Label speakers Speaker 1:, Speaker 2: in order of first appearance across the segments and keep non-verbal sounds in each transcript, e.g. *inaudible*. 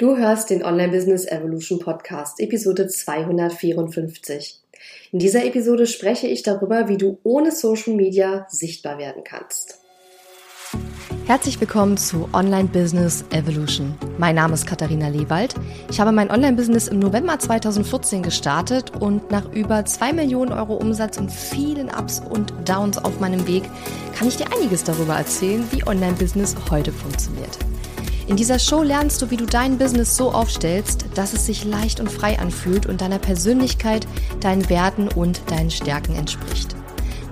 Speaker 1: Du hörst den Online Business Evolution Podcast, Episode 254. In dieser Episode spreche ich darüber, wie du ohne Social Media sichtbar werden kannst.
Speaker 2: Herzlich willkommen zu Online Business Evolution. Mein Name ist Katharina Lewald. Ich habe mein Online-Business im November 2014 gestartet und nach über 2 Millionen Euro Umsatz und vielen Ups und Downs auf meinem Weg kann ich dir einiges darüber erzählen, wie Online-Business heute funktioniert. In dieser Show lernst du, wie du dein Business so aufstellst, dass es sich leicht und frei anfühlt und deiner Persönlichkeit, deinen Werten und deinen Stärken entspricht.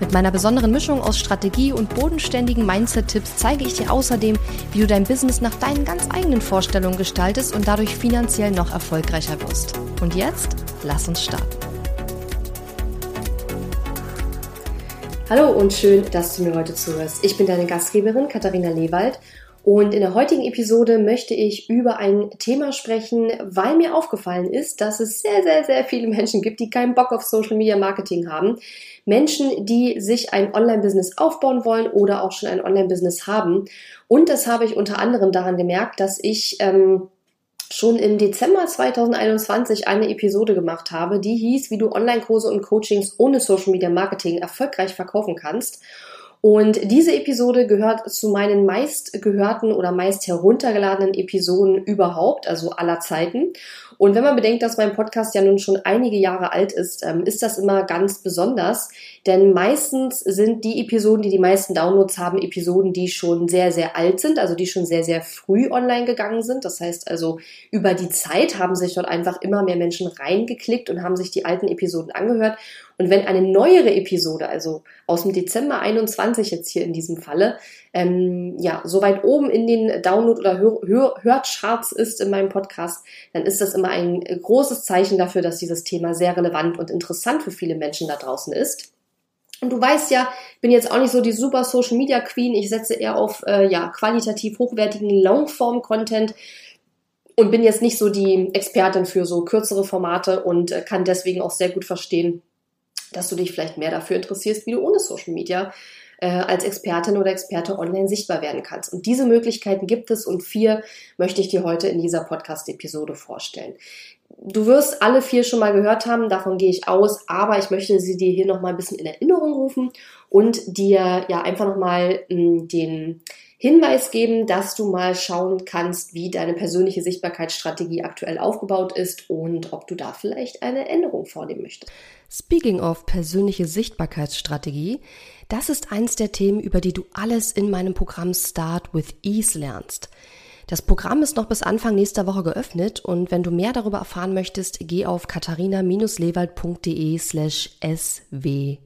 Speaker 2: Mit meiner besonderen Mischung aus Strategie und bodenständigen Mindset-Tipps zeige ich dir außerdem, wie du dein Business nach deinen ganz eigenen Vorstellungen gestaltest und dadurch finanziell noch erfolgreicher wirst. Und jetzt, lass uns starten.
Speaker 1: Hallo und schön, dass du mir heute zuhörst. Ich bin deine Gastgeberin Katharina Lewald und in der heutigen Episode möchte ich über ein Thema sprechen, weil mir aufgefallen ist, dass es sehr, sehr, sehr viele Menschen gibt, die keinen Bock auf Social Media Marketing haben. Menschen, die sich ein Online-Business aufbauen wollen oder auch schon ein Online-Business haben. Und das habe ich unter anderem daran gemerkt, dass ich ähm, schon im Dezember 2021 eine Episode gemacht habe, die hieß, wie du Online-Kurse und Coachings ohne Social Media Marketing erfolgreich verkaufen kannst. Und diese Episode gehört zu meinen meist gehörten oder meist heruntergeladenen Episoden überhaupt, also aller Zeiten. Und wenn man bedenkt, dass mein Podcast ja nun schon einige Jahre alt ist, ähm, ist das immer ganz besonders, denn meistens sind die Episoden, die die meisten Downloads haben, Episoden, die schon sehr, sehr alt sind, also die schon sehr, sehr früh online gegangen sind. Das heißt also, über die Zeit haben sich dort einfach immer mehr Menschen reingeklickt und haben sich die alten Episoden angehört. Und wenn eine neuere Episode, also aus dem Dezember 21 jetzt hier in diesem Falle, ähm, ja, so weit oben in den Download- oder Hör Hör Hörcharts ist in meinem Podcast, dann ist das immer ein großes Zeichen dafür, dass dieses Thema sehr relevant und interessant für viele Menschen da draußen ist. Und du weißt ja, ich bin jetzt auch nicht so die super Social Media Queen. Ich setze eher auf äh, ja, qualitativ hochwertigen Longform-Content und bin jetzt nicht so die Expertin für so kürzere Formate und äh, kann deswegen auch sehr gut verstehen, dass du dich vielleicht mehr dafür interessierst, wie du ohne Social Media äh, als Expertin oder Experte online sichtbar werden kannst. Und diese Möglichkeiten gibt es und vier möchte ich dir heute in dieser Podcast-Episode vorstellen. Du wirst alle vier schon mal gehört haben, davon gehe ich aus, aber ich möchte sie dir hier noch mal ein bisschen in Erinnerung rufen und dir ja einfach noch mal hm, den Hinweis geben, dass du mal schauen kannst, wie deine persönliche Sichtbarkeitsstrategie aktuell aufgebaut ist und ob du da vielleicht eine Änderung vornehmen möchtest.
Speaker 2: Speaking of persönliche Sichtbarkeitsstrategie, das ist eins der Themen, über die du alles in meinem Programm Start with Ease lernst. Das Programm ist noch bis Anfang nächster Woche geöffnet und wenn du mehr darüber erfahren möchtest, geh auf katharina-lewald.de slash swe.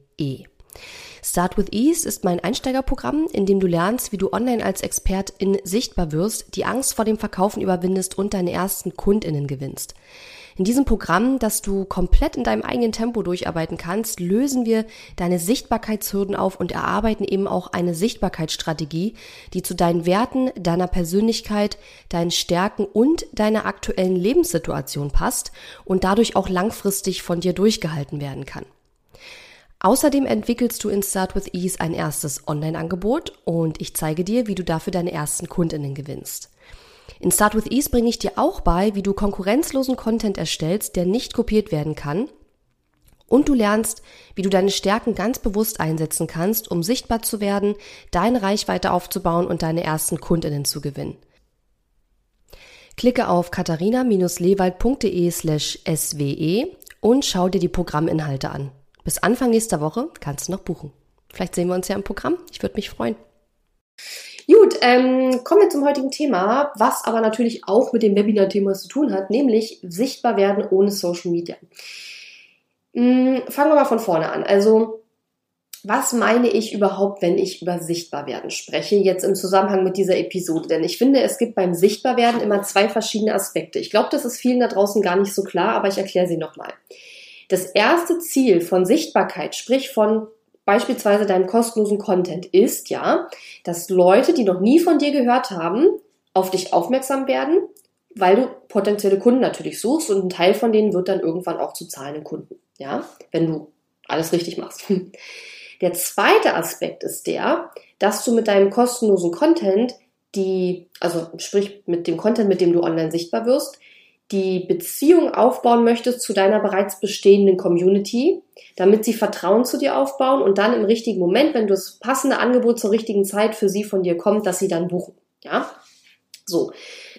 Speaker 2: Start with Ease ist mein Einsteigerprogramm, in dem du lernst, wie du online als Expertin sichtbar wirst, die Angst vor dem Verkaufen überwindest und deine ersten KundInnen gewinnst. In diesem Programm, das du komplett in deinem eigenen Tempo durcharbeiten kannst, lösen wir deine Sichtbarkeitshürden auf und erarbeiten eben auch eine Sichtbarkeitsstrategie, die zu deinen Werten, deiner Persönlichkeit, deinen Stärken und deiner aktuellen Lebenssituation passt und dadurch auch langfristig von dir durchgehalten werden kann. Außerdem entwickelst du in Start with Ease ein erstes Online-Angebot und ich zeige dir, wie du dafür deine ersten Kundinnen gewinnst. In Start with Ease bringe ich dir auch bei, wie du konkurrenzlosen Content erstellst, der nicht kopiert werden kann. Und du lernst, wie du deine Stärken ganz bewusst einsetzen kannst, um sichtbar zu werden, deine Reichweite aufzubauen und deine ersten Kundinnen zu gewinnen. Klicke auf katharina-lewald.de slash swe und schau dir die Programminhalte an. Bis Anfang nächster Woche kannst du noch buchen. Vielleicht sehen wir uns ja im Programm. Ich würde mich freuen.
Speaker 1: Gut, ähm, kommen wir zum heutigen Thema, was aber natürlich auch mit dem Webinar-Thema zu tun hat, nämlich sichtbar werden ohne Social Media. Hm, fangen wir mal von vorne an. Also, was meine ich überhaupt, wenn ich über Sichtbarwerden spreche, jetzt im Zusammenhang mit dieser Episode? Denn ich finde, es gibt beim Sichtbarwerden immer zwei verschiedene Aspekte. Ich glaube, das ist vielen da draußen gar nicht so klar, aber ich erkläre sie nochmal. Das erste Ziel von Sichtbarkeit, sprich von beispielsweise deinem kostenlosen Content, ist ja, dass Leute, die noch nie von dir gehört haben, auf dich aufmerksam werden, weil du potenzielle Kunden natürlich suchst und ein Teil von denen wird dann irgendwann auch zu zahlenden Kunden, ja, wenn du alles richtig machst. *laughs* Der zweite Aspekt ist der, dass du mit deinem kostenlosen Content die, also sprich mit dem Content, mit dem du online sichtbar wirst, die Beziehung aufbauen möchtest zu deiner bereits bestehenden Community, damit sie Vertrauen zu dir aufbauen und dann im richtigen Moment, wenn das passende Angebot zur richtigen Zeit für sie von dir kommt, dass sie dann buchen. Ja? So.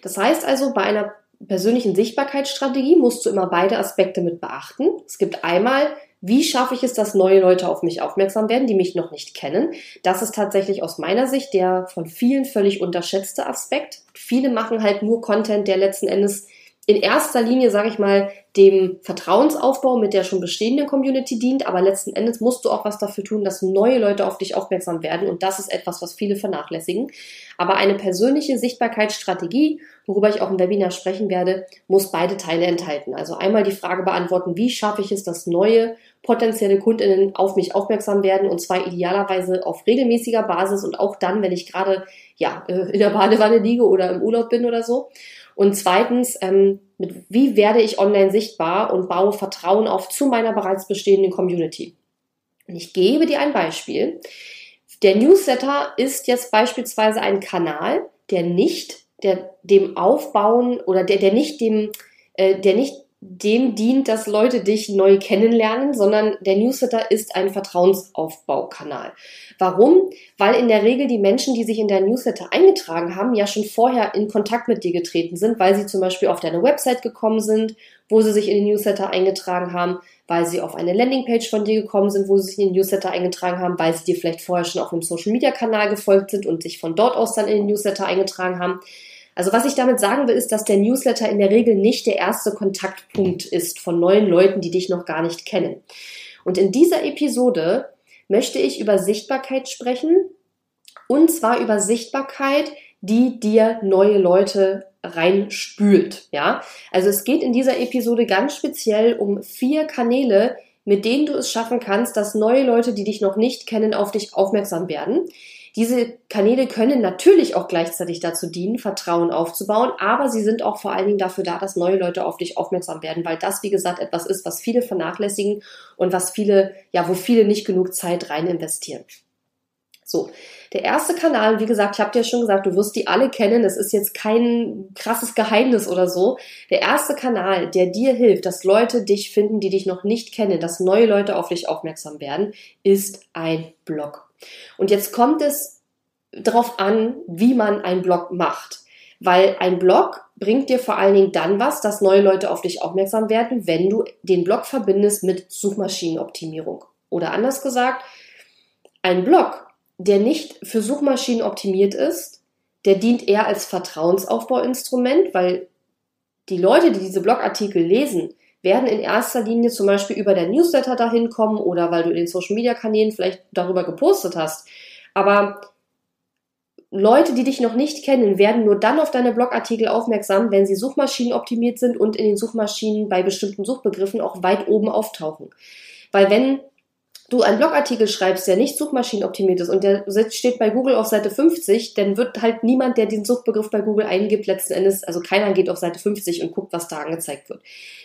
Speaker 1: Das heißt also, bei einer persönlichen Sichtbarkeitsstrategie musst du immer beide Aspekte mit beachten. Es gibt einmal wie schaffe ich es, dass neue Leute auf mich aufmerksam werden, die mich noch nicht kennen? Das ist tatsächlich aus meiner Sicht der von vielen völlig unterschätzte Aspekt. Viele machen halt nur Content, der letzten Endes in erster Linie, sage ich mal, dem Vertrauensaufbau mit der schon bestehenden Community dient, aber letzten Endes musst du auch was dafür tun, dass neue Leute auf dich aufmerksam werden und das ist etwas, was viele vernachlässigen. Aber eine persönliche Sichtbarkeitsstrategie, worüber ich auch im Webinar sprechen werde, muss beide Teile enthalten. Also einmal die Frage beantworten, wie schaffe ich es, dass neue potenzielle Kundinnen auf mich aufmerksam werden und zwar idealerweise auf regelmäßiger Basis und auch dann, wenn ich gerade ja in der Badewanne liege oder im Urlaub bin oder so. Und zweitens, ähm, mit, wie werde ich online sichtbar und baue Vertrauen auf zu meiner bereits bestehenden Community? Und ich gebe dir ein Beispiel. Der Newsletter ist jetzt beispielsweise ein Kanal, der nicht der, dem Aufbauen oder der, der nicht dem, äh, der nicht dem dient, dass Leute dich neu kennenlernen, sondern der Newsletter ist ein Vertrauensaufbaukanal. Warum? Weil in der Regel die Menschen, die sich in der Newsletter eingetragen haben, ja schon vorher in Kontakt mit dir getreten sind, weil sie zum Beispiel auf deine Website gekommen sind, wo sie sich in den Newsletter eingetragen haben, weil sie auf eine Landingpage von dir gekommen sind, wo sie sich in den Newsletter eingetragen haben, weil sie dir vielleicht vorher schon auf einem Social Media Kanal gefolgt sind und sich von dort aus dann in den Newsletter eingetragen haben. Also was ich damit sagen will, ist, dass der Newsletter in der Regel nicht der erste Kontaktpunkt ist von neuen Leuten, die dich noch gar nicht kennen. Und in dieser Episode möchte ich über Sichtbarkeit sprechen und zwar über Sichtbarkeit, die dir neue Leute reinspült. Ja, also es geht in dieser Episode ganz speziell um vier Kanäle, mit denen du es schaffen kannst, dass neue Leute, die dich noch nicht kennen, auf dich aufmerksam werden. Diese Kanäle können natürlich auch gleichzeitig dazu dienen, Vertrauen aufzubauen, aber sie sind auch vor allen Dingen dafür da, dass neue Leute auf dich aufmerksam werden, weil das, wie gesagt, etwas ist, was viele vernachlässigen und was viele, ja, wo viele nicht genug Zeit rein investieren. So, der erste Kanal, wie gesagt, ich habe dir schon gesagt, du wirst die alle kennen. Es ist jetzt kein krasses Geheimnis oder so. Der erste Kanal, der dir hilft, dass Leute dich finden, die dich noch nicht kennen, dass neue Leute auf dich aufmerksam werden, ist ein Blog. Und jetzt kommt es darauf an, wie man einen Blog macht. Weil ein Blog bringt dir vor allen Dingen dann was, dass neue Leute auf dich aufmerksam werden, wenn du den Blog verbindest mit Suchmaschinenoptimierung. Oder anders gesagt, ein Blog, der nicht für Suchmaschinen optimiert ist, der dient eher als Vertrauensaufbauinstrument, weil die Leute, die diese Blogartikel lesen, werden in erster Linie zum Beispiel über der Newsletter dahin kommen oder weil du in den Social Media Kanälen vielleicht darüber gepostet hast. Aber Leute, die dich noch nicht kennen, werden nur dann auf deine Blogartikel aufmerksam, wenn sie Suchmaschinen optimiert sind und in den Suchmaschinen bei bestimmten Suchbegriffen auch weit oben auftauchen. Weil wenn du einen Blogartikel schreibst, der nicht suchmaschinenoptimiert ist und der steht bei Google auf Seite 50, dann wird halt niemand, der den Suchbegriff bei Google eingibt, letzten Endes, also keiner geht auf Seite 50 und guckt, was da angezeigt wird.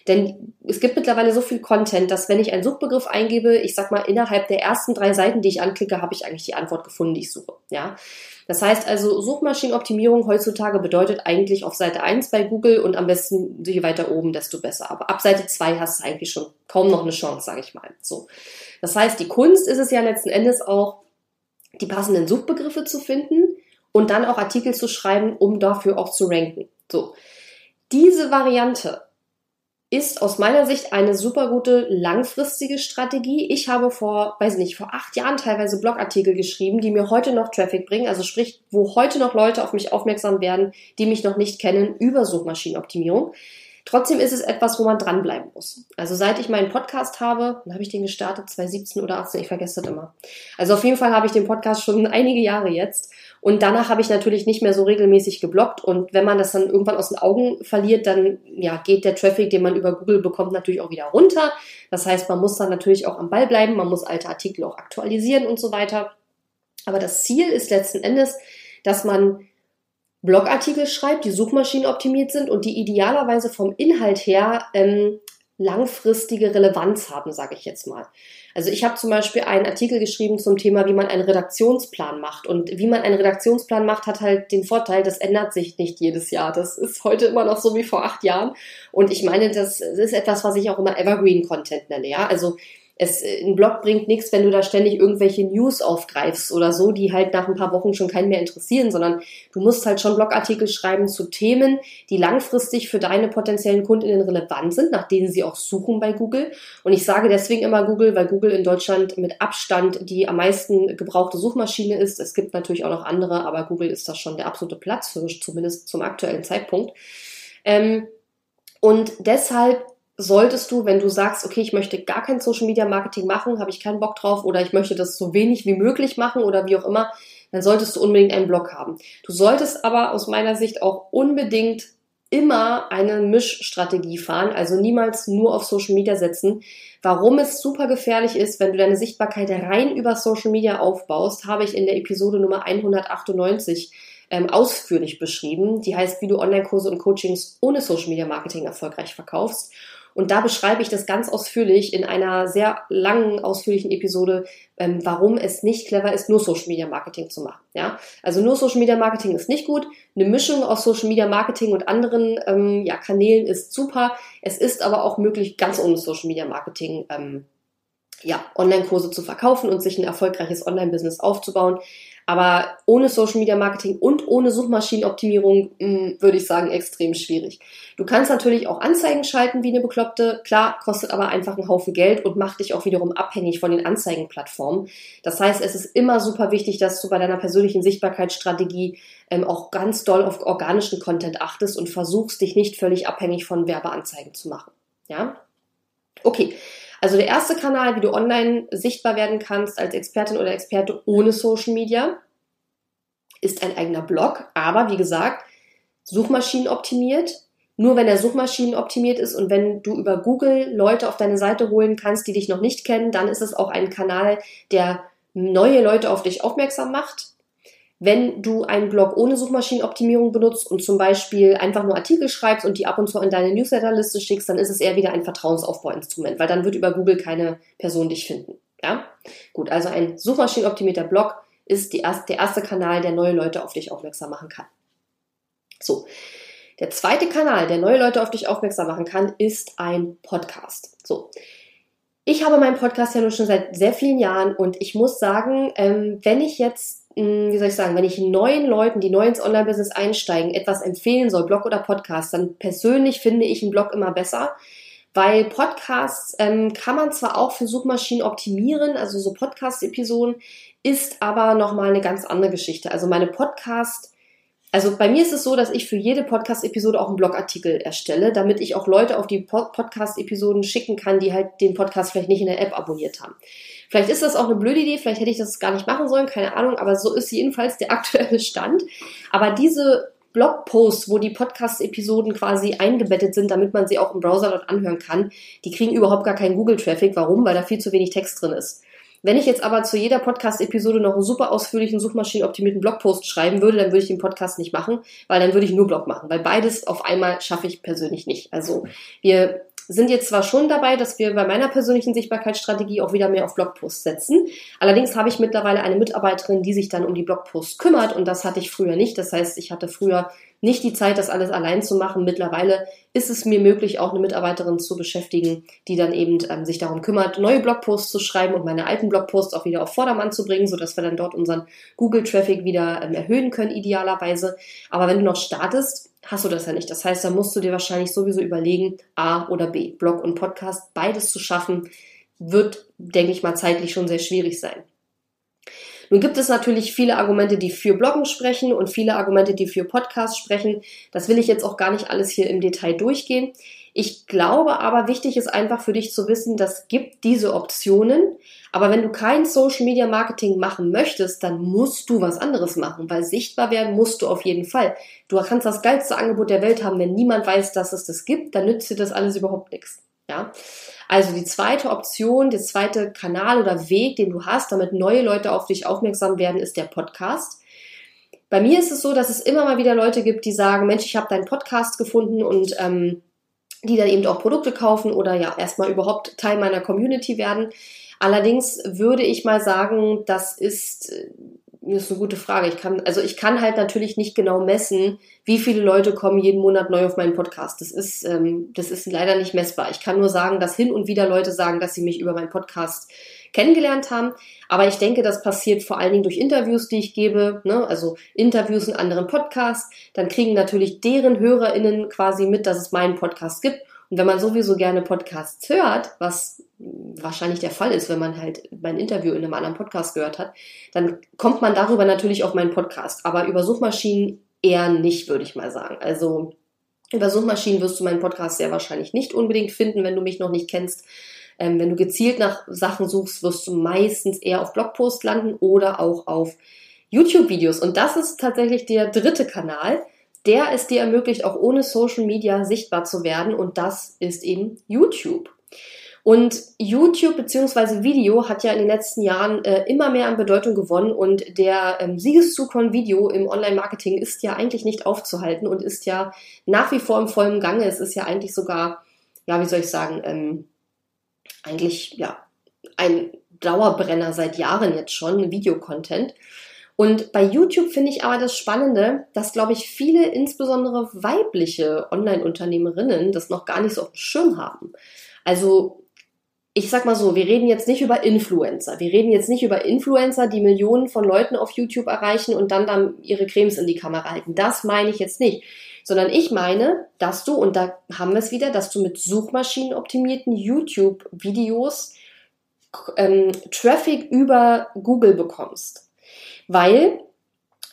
Speaker 1: Denn es gibt mittlerweile so viel Content, dass wenn ich einen Suchbegriff eingebe, ich sag mal, innerhalb der ersten drei Seiten, die ich anklicke, habe ich eigentlich die Antwort gefunden, die ich suche. Ja. Das heißt also, Suchmaschinenoptimierung heutzutage bedeutet eigentlich auf Seite 1 bei Google und am besten je weiter oben, desto besser. Aber ab Seite 2 hast du eigentlich schon kaum noch eine Chance, sage ich mal. So. Das heißt, die Kunst ist es ja letzten Endes auch, die passenden Suchbegriffe zu finden und dann auch Artikel zu schreiben, um dafür auch zu ranken. So. Diese Variante ist aus meiner Sicht eine super gute langfristige Strategie. Ich habe vor, weiß nicht, vor acht Jahren teilweise Blogartikel geschrieben, die mir heute noch Traffic bringen, also sprich, wo heute noch Leute auf mich aufmerksam werden, die mich noch nicht kennen über Suchmaschinenoptimierung. Trotzdem ist es etwas, wo man dranbleiben muss. Also seit ich meinen Podcast habe, dann habe ich den gestartet, 2017 oder 18, ich vergesse das immer. Also auf jeden Fall habe ich den Podcast schon *laughs* einige Jahre jetzt. Und danach habe ich natürlich nicht mehr so regelmäßig geblockt. Und wenn man das dann irgendwann aus den Augen verliert, dann ja, geht der Traffic, den man über Google bekommt, natürlich auch wieder runter. Das heißt, man muss dann natürlich auch am Ball bleiben, man muss alte Artikel auch aktualisieren und so weiter. Aber das Ziel ist letzten Endes, dass man Blogartikel schreibt, die Suchmaschinen optimiert sind und die idealerweise vom Inhalt her ähm, langfristige Relevanz haben, sage ich jetzt mal. Also ich habe zum Beispiel einen Artikel geschrieben zum Thema, wie man einen Redaktionsplan macht. Und wie man einen Redaktionsplan macht, hat halt den Vorteil, das ändert sich nicht jedes Jahr. Das ist heute immer noch so wie vor acht Jahren. Und ich meine, das ist etwas, was ich auch immer Evergreen Content nenne. Ja, also es, äh, ein Blog bringt nichts, wenn du da ständig irgendwelche News aufgreifst oder so, die halt nach ein paar Wochen schon keinen mehr interessieren, sondern du musst halt schon Blogartikel schreiben zu Themen, die langfristig für deine potenziellen Kundinnen relevant sind, nach denen sie auch suchen bei Google. Und ich sage deswegen immer Google, weil Google in Deutschland mit Abstand die am meisten gebrauchte Suchmaschine ist. Es gibt natürlich auch noch andere, aber Google ist das schon der absolute Platz für, zumindest zum aktuellen Zeitpunkt. Ähm, und deshalb solltest du, wenn du sagst, okay, ich möchte gar kein Social Media Marketing machen, habe ich keinen Bock drauf oder ich möchte das so wenig wie möglich machen oder wie auch immer, dann solltest du unbedingt einen Blog haben. Du solltest aber aus meiner Sicht auch unbedingt immer eine Mischstrategie fahren, also niemals nur auf Social Media setzen. Warum es super gefährlich ist, wenn du deine Sichtbarkeit rein über Social Media aufbaust, habe ich in der Episode Nummer 198 ähm, ausführlich beschrieben. Die heißt, wie du Online-Kurse und Coachings ohne Social Media Marketing erfolgreich verkaufst. Und da beschreibe ich das ganz ausführlich in einer sehr langen, ausführlichen Episode, ähm, warum es nicht clever ist, nur Social Media Marketing zu machen. Ja, also nur Social Media Marketing ist nicht gut. Eine Mischung aus Social Media Marketing und anderen ähm, ja, Kanälen ist super. Es ist aber auch möglich, ganz ohne Social Media Marketing ähm, ja, Online-Kurse zu verkaufen und sich ein erfolgreiches Online-Business aufzubauen. Aber ohne Social Media Marketing und ohne Suchmaschinenoptimierung mh, hm, würde ich sagen, extrem schwierig. Du kannst natürlich auch Anzeigen schalten wie eine Bekloppte. Klar, kostet aber einfach einen Haufen Geld und macht dich auch wiederum abhängig von den Anzeigenplattformen. Das heißt, es ist immer super wichtig, dass du bei deiner persönlichen Sichtbarkeitsstrategie ähm, auch ganz doll auf organischen Content achtest und versuchst, dich nicht völlig abhängig von Werbeanzeigen zu machen. Ja? Okay. Also der erste Kanal, wie du online sichtbar werden kannst als Expertin oder Experte ohne Social Media, ist ein eigener Blog, aber wie gesagt, Suchmaschinen optimiert. Nur wenn er Suchmaschinen optimiert ist und wenn du über Google Leute auf deine Seite holen kannst, die dich noch nicht kennen, dann ist es auch ein Kanal, der neue Leute auf dich aufmerksam macht. Wenn du einen Blog ohne Suchmaschinenoptimierung benutzt und zum Beispiel einfach nur Artikel schreibst und die ab und zu in deine Newsletterliste schickst, dann ist es eher wieder ein Vertrauensaufbauinstrument, weil dann wird über Google keine Person dich finden. Ja? Gut, also ein suchmaschinenoptimierter Blog ist erste, der erste Kanal, der neue Leute auf dich aufmerksam machen kann. So. Der zweite Kanal, der neue Leute auf dich aufmerksam machen kann, ist ein Podcast. So. Ich habe meinen Podcast ja nun schon seit sehr vielen Jahren und ich muss sagen, ähm, wenn ich jetzt wie soll ich sagen, wenn ich neuen Leuten, die neu ins Online-Business einsteigen, etwas empfehlen soll, Blog oder Podcast, dann persönlich finde ich einen Blog immer besser, weil Podcasts ähm, kann man zwar auch für Suchmaschinen optimieren, also so Podcast-Episoden, ist aber nochmal eine ganz andere Geschichte. Also meine Podcast- also bei mir ist es so, dass ich für jede Podcast-Episode auch einen Blogartikel erstelle, damit ich auch Leute auf die Podcast-Episoden schicken kann, die halt den Podcast vielleicht nicht in der App abonniert haben. Vielleicht ist das auch eine blöde Idee, vielleicht hätte ich das gar nicht machen sollen, keine Ahnung, aber so ist jedenfalls der *laughs* aktuelle Stand. Aber diese Blogposts, wo die Podcast-Episoden quasi eingebettet sind, damit man sie auch im Browser dort anhören kann, die kriegen überhaupt gar keinen Google-Traffic. Warum? Weil da viel zu wenig Text drin ist. Wenn ich jetzt aber zu jeder Podcast-Episode noch einen super ausführlichen, suchmaschinenoptimierten Blogpost schreiben würde, dann würde ich den Podcast nicht machen, weil dann würde ich nur Blog machen, weil beides auf einmal schaffe ich persönlich nicht. Also wir sind jetzt zwar schon dabei, dass wir bei meiner persönlichen Sichtbarkeitsstrategie auch wieder mehr auf Blogposts setzen. Allerdings habe ich mittlerweile eine Mitarbeiterin, die sich dann um die Blogposts kümmert und das hatte ich früher nicht. Das heißt, ich hatte früher nicht die Zeit, das alles allein zu machen. Mittlerweile ist es mir möglich, auch eine Mitarbeiterin zu beschäftigen, die dann eben ähm, sich darum kümmert, neue Blogposts zu schreiben und meine alten Blogposts auch wieder auf Vordermann zu bringen, sodass wir dann dort unseren Google-Traffic wieder ähm, erhöhen können, idealerweise. Aber wenn du noch startest, hast du das ja nicht. Das heißt, da musst du dir wahrscheinlich sowieso überlegen, A oder B. Blog und Podcast, beides zu schaffen, wird, denke ich mal, zeitlich schon sehr schwierig sein. Nun gibt es natürlich viele Argumente, die für Bloggen sprechen und viele Argumente, die für Podcasts sprechen. Das will ich jetzt auch gar nicht alles hier im Detail durchgehen. Ich glaube aber, wichtig ist einfach für dich zu wissen, das gibt diese Optionen. Aber wenn du kein Social Media Marketing machen möchtest, dann musst du was anderes machen, weil sichtbar werden musst du auf jeden Fall. Du kannst das geilste Angebot der Welt haben, wenn niemand weiß, dass es das gibt, dann nützt dir das alles überhaupt nichts. Ja? Also die zweite Option, der zweite Kanal oder Weg, den du hast, damit neue Leute auf dich aufmerksam werden, ist der Podcast. Bei mir ist es so, dass es immer mal wieder Leute gibt, die sagen, Mensch, ich habe deinen Podcast gefunden und ähm, die dann eben auch Produkte kaufen oder ja erstmal überhaupt Teil meiner Community werden. Allerdings würde ich mal sagen, das ist das ist eine gute Frage. Ich kann, also ich kann halt natürlich nicht genau messen, wie viele Leute kommen jeden Monat neu auf meinen Podcast. Das ist, ähm, das ist leider nicht messbar. Ich kann nur sagen, dass hin und wieder Leute sagen, dass sie mich über meinen Podcast kennengelernt haben. Aber ich denke, das passiert vor allen Dingen durch Interviews, die ich gebe, ne? also Interviews in anderen Podcasts. Dann kriegen natürlich deren HörerInnen quasi mit, dass es meinen Podcast gibt. Und wenn man sowieso gerne Podcasts hört, was wahrscheinlich der Fall ist, wenn man halt mein Interview in einem anderen Podcast gehört hat, dann kommt man darüber natürlich auf meinen Podcast. Aber über Suchmaschinen eher nicht, würde ich mal sagen. Also über Suchmaschinen wirst du meinen Podcast sehr wahrscheinlich nicht unbedingt finden, wenn du mich noch nicht kennst. Ähm, wenn du gezielt nach Sachen suchst, wirst du meistens eher auf Blogpost landen oder auch auf YouTube-Videos. Und das ist tatsächlich der dritte Kanal, der es dir ermöglicht, auch ohne Social Media sichtbar zu werden. Und das ist eben YouTube. Und YouTube bzw. Video hat ja in den letzten Jahren äh, immer mehr an Bedeutung gewonnen und der ähm, Siegeszug von Video im Online-Marketing ist ja eigentlich nicht aufzuhalten und ist ja nach wie vor im vollen Gange. Es ist ja eigentlich sogar, ja, wie soll ich sagen, ähm, eigentlich ja ein Dauerbrenner seit Jahren jetzt schon, Videocontent. Und bei YouTube finde ich aber das Spannende, dass, glaube ich, viele, insbesondere weibliche Online-Unternehmerinnen, das noch gar nicht so auf dem Schirm haben. Also ich sag mal so, wir reden jetzt nicht über Influencer. Wir reden jetzt nicht über Influencer, die Millionen von Leuten auf YouTube erreichen und dann dann ihre Cremes in die Kamera halten. Das meine ich jetzt nicht. Sondern ich meine, dass du, und da haben wir es wieder, dass du mit suchmaschinenoptimierten YouTube-Videos ähm, Traffic über Google bekommst. Weil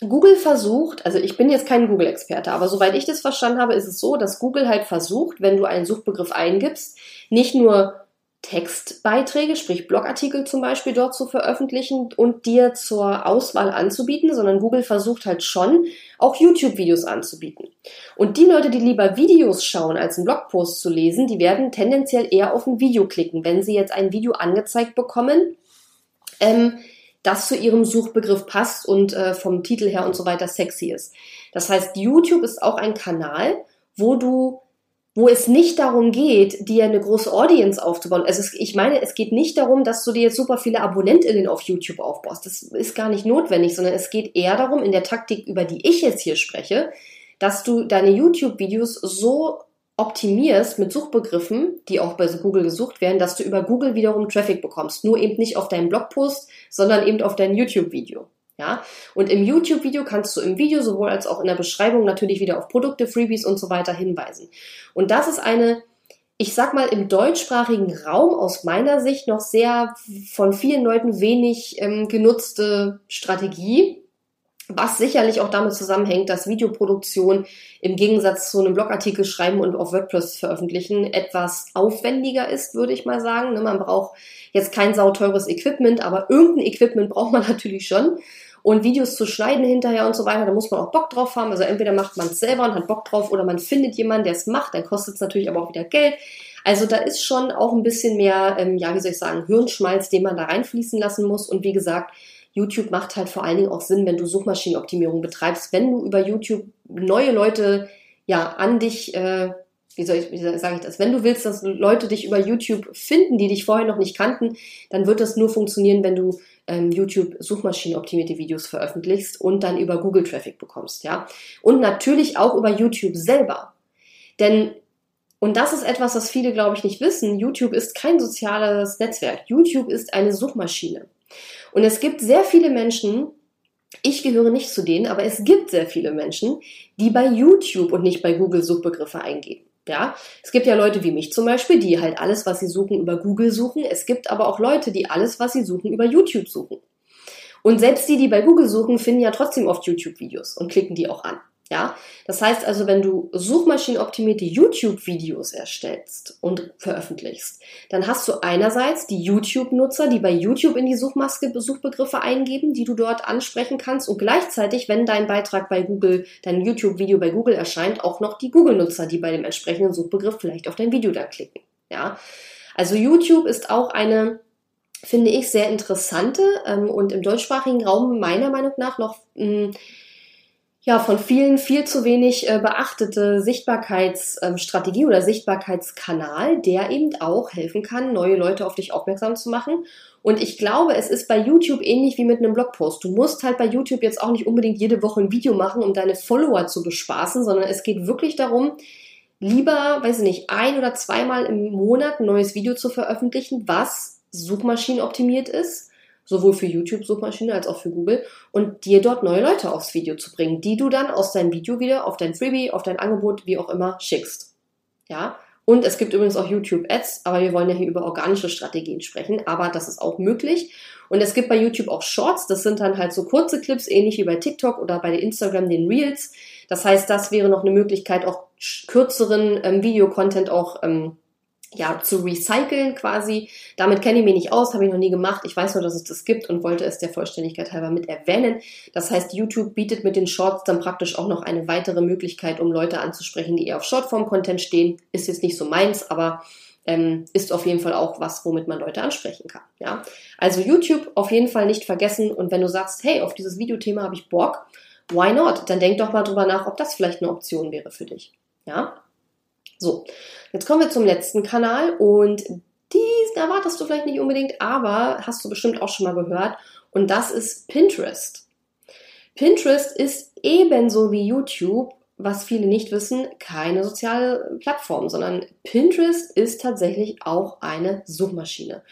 Speaker 1: Google versucht, also ich bin jetzt kein Google-Experte, aber soweit ich das verstanden habe, ist es so, dass Google halt versucht, wenn du einen Suchbegriff eingibst, nicht nur Textbeiträge, sprich Blogartikel zum Beispiel dort zu veröffentlichen und dir zur Auswahl anzubieten, sondern Google versucht halt schon, auch YouTube-Videos anzubieten. Und die Leute, die lieber Videos schauen, als einen Blogpost zu lesen, die werden tendenziell eher auf ein Video klicken, wenn sie jetzt ein Video angezeigt bekommen, ähm, das zu ihrem Suchbegriff passt und äh, vom Titel her und so weiter sexy ist. Das heißt, YouTube ist auch ein Kanal, wo du wo es nicht darum geht, dir eine große Audience aufzubauen. Also es, ich meine, es geht nicht darum, dass du dir jetzt super viele AbonnentInnen auf YouTube aufbaust. Das ist gar nicht notwendig, sondern es geht eher darum, in der Taktik, über die ich jetzt hier spreche, dass du deine YouTube-Videos so optimierst mit Suchbegriffen, die auch bei Google gesucht werden, dass du über Google wiederum Traffic bekommst. Nur eben nicht auf deinen Blogpost, sondern eben auf dein YouTube-Video. Ja, und im YouTube-Video kannst du im Video sowohl als auch in der Beschreibung natürlich wieder auf Produkte, Freebies und so weiter hinweisen. Und das ist eine, ich sag mal, im deutschsprachigen Raum aus meiner Sicht noch sehr von vielen Leuten wenig ähm, genutzte Strategie, was sicherlich auch damit zusammenhängt, dass Videoproduktion im Gegensatz zu einem Blogartikel schreiben und auf WordPress veröffentlichen etwas aufwendiger ist, würde ich mal sagen. Ne, man braucht jetzt kein sauteures Equipment, aber irgendein Equipment *laughs* braucht man natürlich schon und Videos zu schneiden hinterher und so weiter, da muss man auch Bock drauf haben. Also entweder macht man es selber und hat Bock drauf oder man findet jemanden, der es macht, dann kostet es natürlich aber auch wieder Geld. Also da ist schon auch ein bisschen mehr, ähm, ja, wie soll ich sagen, Hirnschmalz, den man da reinfließen lassen muss. Und wie gesagt, YouTube macht halt vor allen Dingen auch Sinn, wenn du Suchmaschinenoptimierung betreibst, wenn du über YouTube neue Leute ja an dich äh, wie soll ich, wie sage ich das? Wenn du willst, dass Leute dich über YouTube finden, die dich vorher noch nicht kannten, dann wird das nur funktionieren, wenn du ähm, YouTube suchmaschinenoptimierte Videos veröffentlichst und dann über Google Traffic bekommst, ja. Und natürlich auch über YouTube selber. Denn und das ist etwas, was viele, glaube ich, nicht wissen. YouTube ist kein soziales Netzwerk. YouTube ist eine Suchmaschine. Und es gibt sehr viele Menschen, ich gehöre nicht zu denen, aber es gibt sehr viele Menschen, die bei YouTube und nicht bei Google Suchbegriffe eingeben. Ja, es gibt ja Leute wie mich zum Beispiel, die halt alles, was sie suchen, über Google suchen. Es gibt aber auch Leute, die alles, was sie suchen, über YouTube suchen. Und selbst die, die bei Google suchen, finden ja trotzdem oft YouTube-Videos und klicken die auch an. Ja, das heißt also, wenn du suchmaschinenoptimierte YouTube-Videos erstellst und veröffentlichst, dann hast du einerseits die YouTube-Nutzer, die bei YouTube in die Suchmaske Suchbegriffe eingeben, die du dort ansprechen kannst. Und gleichzeitig, wenn dein Beitrag bei Google, dein YouTube-Video bei Google erscheint, auch noch die Google-Nutzer, die bei dem entsprechenden Suchbegriff vielleicht auf dein Video dann klicken. Ja, also YouTube ist auch eine finde ich sehr interessante ähm, und im deutschsprachigen Raum meiner Meinung nach noch mh, hm, ja, von vielen viel zu wenig äh, beachtete Sichtbarkeitsstrategie ähm, oder Sichtbarkeitskanal, der eben auch helfen kann, neue Leute auf dich aufmerksam zu machen. Und ich glaube, es ist bei YouTube ähnlich wie mit einem Blogpost. Du musst halt bei YouTube jetzt auch nicht unbedingt jede Woche ein Video machen, um deine Follower zu bespaßen, sondern es geht wirklich darum, lieber, weiß ich nicht, ein oder zweimal im Monat ein neues Video zu veröffentlichen, was suchmaschinenoptimiert ist sowohl für YouTube-Suchmaschine als auch für Google und dir dort neue Leute aufs Video zu bringen, die du dann aus deinem Video wieder auf dein Freebie, auf dein Angebot, wie auch immer, schickst. Ja. Und es gibt übrigens auch YouTube-Ads, aber wir wollen ja hier über organische Strategien sprechen, aber das ist auch möglich. Und es gibt bei YouTube auch Shorts, das sind dann halt so kurze Clips, ähnlich wie bei TikTok oder bei Instagram den Reels. Das heißt, das wäre noch eine Möglichkeit, auch kürzeren ähm, Videocontent auch ähm, ja, zu recyceln quasi. Damit kenne ich mich nicht aus, habe ich noch nie gemacht. Ich weiß nur, dass es das gibt und wollte es der Vollständigkeit halber mit erwähnen. Das heißt, YouTube bietet mit den Shorts dann praktisch auch noch eine weitere Möglichkeit, um Leute anzusprechen, die eher auf Shortform-Content stehen. Ist jetzt nicht so meins, aber ähm, ist auf jeden Fall auch was, womit man Leute ansprechen kann. Ja? Also YouTube auf jeden Fall nicht vergessen und wenn du sagst, hey, auf dieses Videothema habe ich Bock, why not? Dann denk doch mal drüber nach, ob das vielleicht eine Option wäre für dich. Ja? So, jetzt kommen wir zum letzten Kanal und diesen erwartest du vielleicht nicht unbedingt, aber hast du bestimmt auch schon mal gehört und das ist Pinterest. Pinterest ist ebenso wie YouTube, was viele nicht wissen, keine soziale Plattform, sondern Pinterest ist tatsächlich auch eine Suchmaschine.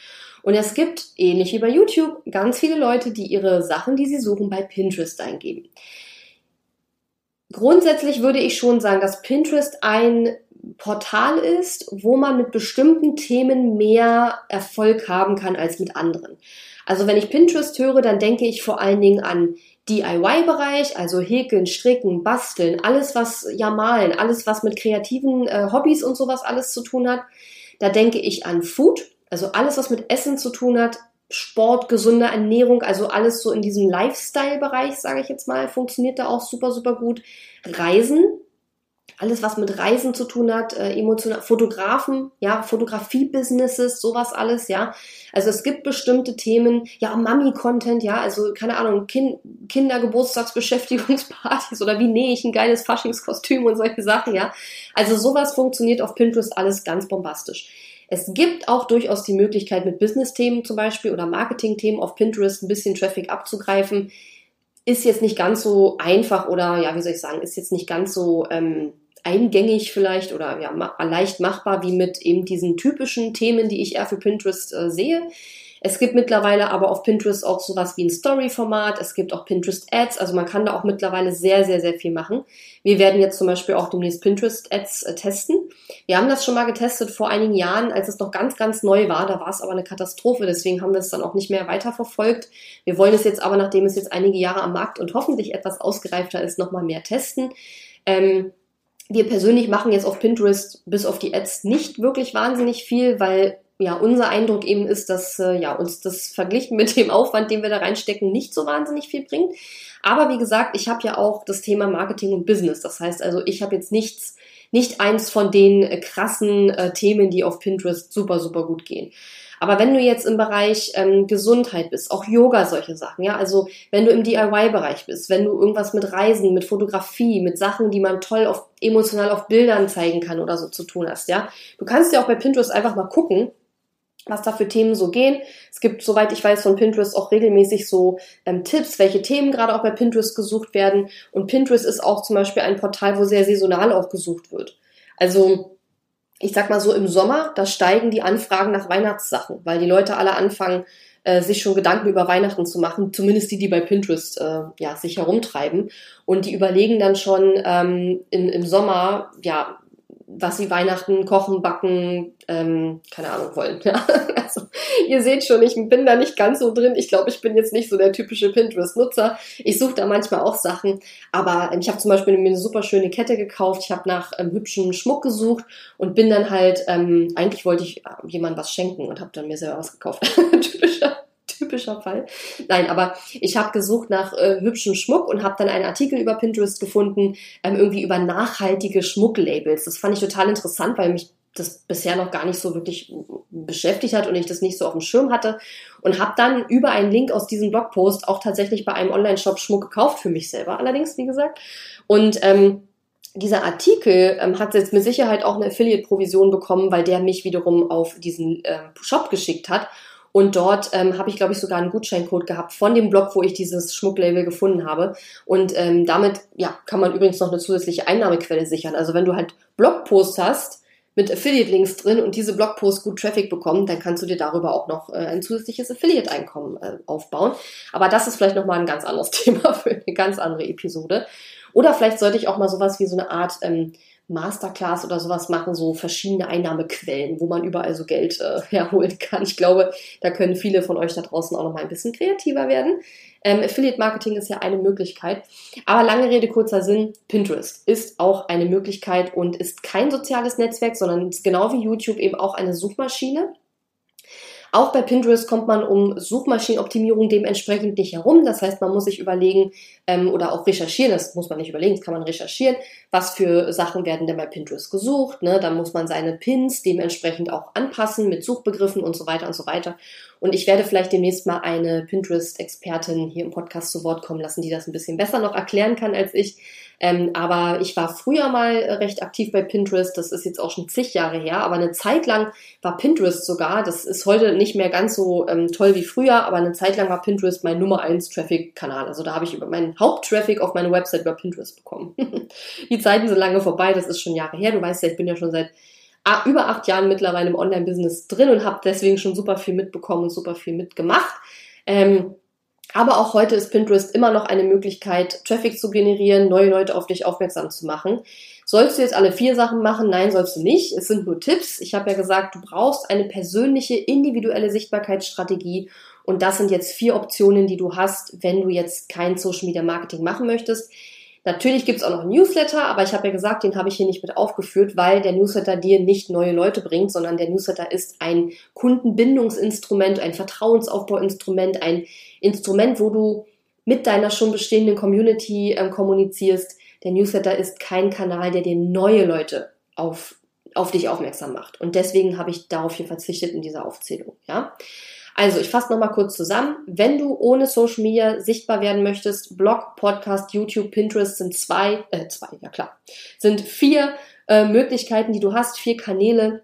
Speaker 1: Und es gibt, ähnlich wie bei YouTube, ganz viele Leute, die ihre Sachen, die sie suchen, bei Pinterest eingeben. Grundsätzlich würde ich schon sagen, dass Pinterest ein Portal ist, wo man mit bestimmten Themen mehr Erfolg haben kann als mit anderen. Also wenn ich Pinterest höre, dann denke ich vor allen Dingen an DIY-Bereich, also Häkeln, Stricken, Basteln, alles was ja malen, alles was mit kreativen äh, Hobbys und sowas alles zu tun hat. Da denke ich an Food, also alles was mit Essen zu tun hat, Sport, gesunde Ernährung, also alles so in diesem Lifestyle-Bereich, sage ich jetzt mal, funktioniert da auch super, super gut. Reisen, alles, was mit Reisen zu tun hat, äh, emotional, Fotografen, ja, Fotografie-Businesses, sowas alles, ja. Also es gibt bestimmte Themen, ja, Mami-Content, ja, also keine Ahnung, kind, Kindergeburtstagsbeschäftigungspartys oder wie nähe ich ein geiles Faschingskostüm und solche Sachen, ja. Also sowas funktioniert auf Pinterest alles ganz bombastisch. Es gibt auch durchaus die Möglichkeit, mit Business-Themen zum Beispiel oder Marketing-Themen auf Pinterest ein bisschen Traffic abzugreifen. Ist jetzt nicht ganz so einfach oder, ja, wie soll ich sagen, ist jetzt nicht ganz so ähm, eingängig vielleicht oder ja, leicht machbar wie mit eben diesen typischen Themen, die ich eher für Pinterest äh, sehe. Es gibt mittlerweile aber auf Pinterest auch sowas wie ein Story-Format. Es gibt auch Pinterest-Ads. Also man kann da auch mittlerweile sehr, sehr, sehr viel machen. Wir werden jetzt zum Beispiel auch demnächst Pinterest-Ads äh, testen. Wir haben das schon mal getestet vor einigen Jahren, als es noch ganz, ganz neu war. Da war es aber eine Katastrophe. Deswegen haben wir es dann auch nicht mehr weiterverfolgt. Wir wollen es jetzt aber, nachdem es jetzt einige Jahre am Markt und hoffentlich etwas ausgereifter ist, nochmal mehr testen. Ähm, wir persönlich machen jetzt auf Pinterest bis auf die Ads nicht wirklich wahnsinnig viel, weil ja, unser Eindruck eben ist, dass äh, ja, uns das verglichen mit dem Aufwand, den wir da reinstecken, nicht so wahnsinnig viel bringt. Aber wie gesagt, ich habe ja auch das Thema Marketing und Business. Das heißt also, ich habe jetzt nichts, nicht eins von den äh, krassen äh, Themen, die auf Pinterest super, super gut gehen. Aber wenn du jetzt im Bereich ähm, Gesundheit bist, auch Yoga, solche Sachen, ja, also wenn du im DIY-Bereich bist, wenn du irgendwas mit Reisen, mit Fotografie, mit Sachen, die man toll auf, emotional auf Bildern zeigen kann oder so zu tun hast, ja, du kannst ja auch bei Pinterest einfach mal gucken, was da für Themen so gehen. Es gibt, soweit ich weiß, von Pinterest auch regelmäßig so ähm, Tipps, welche Themen gerade auch bei Pinterest gesucht werden. Und Pinterest ist auch zum Beispiel ein Portal, wo sehr saisonal auch gesucht wird. Also ich sag mal so im Sommer, da steigen die Anfragen nach Weihnachtssachen, weil die Leute alle anfangen, äh, sich schon Gedanken über Weihnachten zu machen, zumindest die, die bei Pinterest äh, ja, sich herumtreiben. Und die überlegen dann schon ähm, in, im Sommer, ja, was sie Weihnachten kochen, backen, ähm, keine Ahnung wollen. *laughs* Ja? Also ihr seht schon, ich bin da nicht ganz so drin. Ich glaube, ich bin jetzt nicht so der typische Pinterest-Nutzer. Ich suche da manchmal auch Sachen, aber ähm, ich habe zum Beispiel mir eine super schöne Kette gekauft. Ich habe nach ähm, hübschen Schmuck gesucht und bin dann halt, ähm, eigentlich wollte ich äh, jemandem was schenken und habe dann mir selber was gekauft. *laughs* Typischer typischer Fall. Nein, aber ich habe gesucht nach äh, hübschem Schmuck und habe dann einen Artikel über Pinterest gefunden, ähm, irgendwie über nachhaltige Schmucklabels. Das fand ich total interessant, weil mich das bisher noch gar nicht so wirklich beschäftigt hat und ich das nicht so auf dem Schirm hatte und habe dann über einen Link aus diesem Blogpost auch tatsächlich bei einem Online-Shop Schmuck gekauft für mich selber allerdings, wie gesagt. Und ähm, dieser Artikel ähm, hat jetzt mit Sicherheit auch eine Affiliate-Provision bekommen, weil der mich wiederum auf diesen äh, Shop geschickt hat. Und dort ähm, habe ich, glaube ich, sogar einen Gutscheincode gehabt von dem Blog, wo ich dieses Schmucklabel gefunden habe. Und ähm, damit ja, kann man übrigens noch eine zusätzliche Einnahmequelle sichern. Also wenn du halt Blogposts hast mit Affiliate-Links drin und diese Blogposts gut Traffic bekommen, dann kannst du dir darüber auch noch äh, ein zusätzliches Affiliate-Einkommen äh, aufbauen. Aber das ist vielleicht nochmal ein ganz anderes *laughs* Thema für eine ganz andere Episode. Oder vielleicht sollte ich auch mal sowas wie so eine Art ähm, Masterclass oder sowas machen, so verschiedene Einnahmequellen, wo man überall so Geld äh, *laughs* herholen kann. Ich glaube, da können viele von euch da draußen auch noch mal ein bisschen kreativer werden. Ähm, Affiliate Marketing ist ja eine Möglichkeit. Aber lange Rede, kurzer Sinn, Pinterest ist auch eine Möglichkeit und ist kein soziales Netzwerk, sondern ist genau wie YouTube eben auch eine Suchmaschine. Auch bei Pinterest kommt man um Suchmaschinenoptimierung dementsprechend nicht herum. Das heißt, man muss sich überlegen ähm, oder auch recherchieren, das muss man nicht überlegen, das kann man recherchieren, was für Sachen werden denn bei Pinterest gesucht. Ne? Dann muss man seine Pins dementsprechend auch anpassen mit Suchbegriffen und so weiter und so weiter. Und ich werde vielleicht demnächst mal eine Pinterest-Expertin hier im Podcast zu Wort kommen lassen, die das ein bisschen besser noch erklären kann als ich. Ähm, aber ich war früher mal recht aktiv bei Pinterest. Das ist jetzt auch schon zig Jahre her. Aber eine Zeit lang war Pinterest sogar, das ist heute nicht mehr ganz so ähm, toll wie früher, aber eine Zeit lang war Pinterest mein Nummer 1 Traffic-Kanal. Also da habe ich über meinen Haupttraffic auf meine Website über Pinterest bekommen. *laughs* Die Zeiten sind lange vorbei, das ist schon Jahre her. Du weißt ja, ich bin ja schon seit über acht Jahren mittlerweile im Online-Business drin und habe deswegen schon super viel mitbekommen und super viel mitgemacht. Ähm, aber auch heute ist Pinterest immer noch eine Möglichkeit, Traffic zu generieren, neue Leute auf dich aufmerksam zu machen. Sollst du jetzt alle vier Sachen machen? Nein, sollst du nicht. Es sind nur Tipps. Ich habe ja gesagt, du brauchst eine persönliche, individuelle Sichtbarkeitsstrategie. Und das sind jetzt vier Optionen, die du hast, wenn du jetzt kein Social Media Marketing machen möchtest. Natürlich gibt's auch noch Newsletter, aber ich habe ja gesagt, den habe ich hier nicht mit aufgeführt, weil der Newsletter dir nicht neue Leute bringt, sondern der Newsletter ist ein Kundenbindungsinstrument, ein Vertrauensaufbauinstrument, ein Instrument, wo du mit deiner schon bestehenden Community ähm, kommunizierst. Der Newsletter ist kein Kanal, der dir neue Leute auf, auf dich aufmerksam macht. Und deswegen habe ich darauf hier verzichtet in dieser Aufzählung. Ja? Also, ich fasse nochmal kurz zusammen. Wenn du ohne Social Media sichtbar werden möchtest, Blog, Podcast, YouTube, Pinterest sind zwei, äh, zwei, ja klar, sind vier äh, Möglichkeiten, die du hast, vier Kanäle,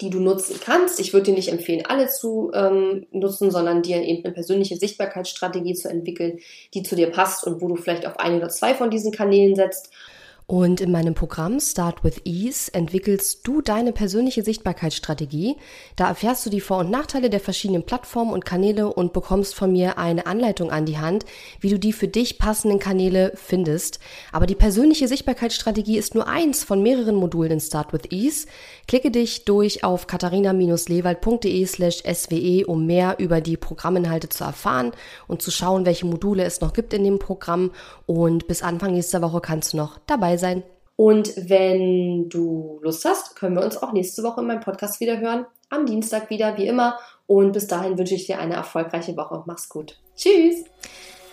Speaker 1: die du nutzen kannst. Ich würde dir nicht empfehlen, alle zu ähm, nutzen, sondern dir eben eine persönliche Sichtbarkeitsstrategie zu entwickeln, die zu dir passt und wo du vielleicht auf ein oder zwei von diesen Kanälen setzt.
Speaker 2: Und in meinem Programm Start with Ease entwickelst du deine persönliche Sichtbarkeitsstrategie. Da erfährst du die Vor- und Nachteile der verschiedenen Plattformen und Kanäle und bekommst von mir eine Anleitung an die Hand, wie du die für dich passenden Kanäle findest. Aber die persönliche Sichtbarkeitsstrategie ist nur eins von mehreren Modulen in Start with Ease. Klicke dich durch auf katharina-lewald.de slash swe, um mehr über die Programminhalte zu erfahren und zu schauen, welche Module es noch gibt in dem Programm. Und bis Anfang nächster Woche kannst du noch sein.
Speaker 1: Und wenn du Lust hast, können wir uns auch nächste Woche in meinem Podcast wieder hören. Am Dienstag wieder, wie immer. Und bis dahin wünsche ich dir eine erfolgreiche Woche. Mach's gut. Tschüss.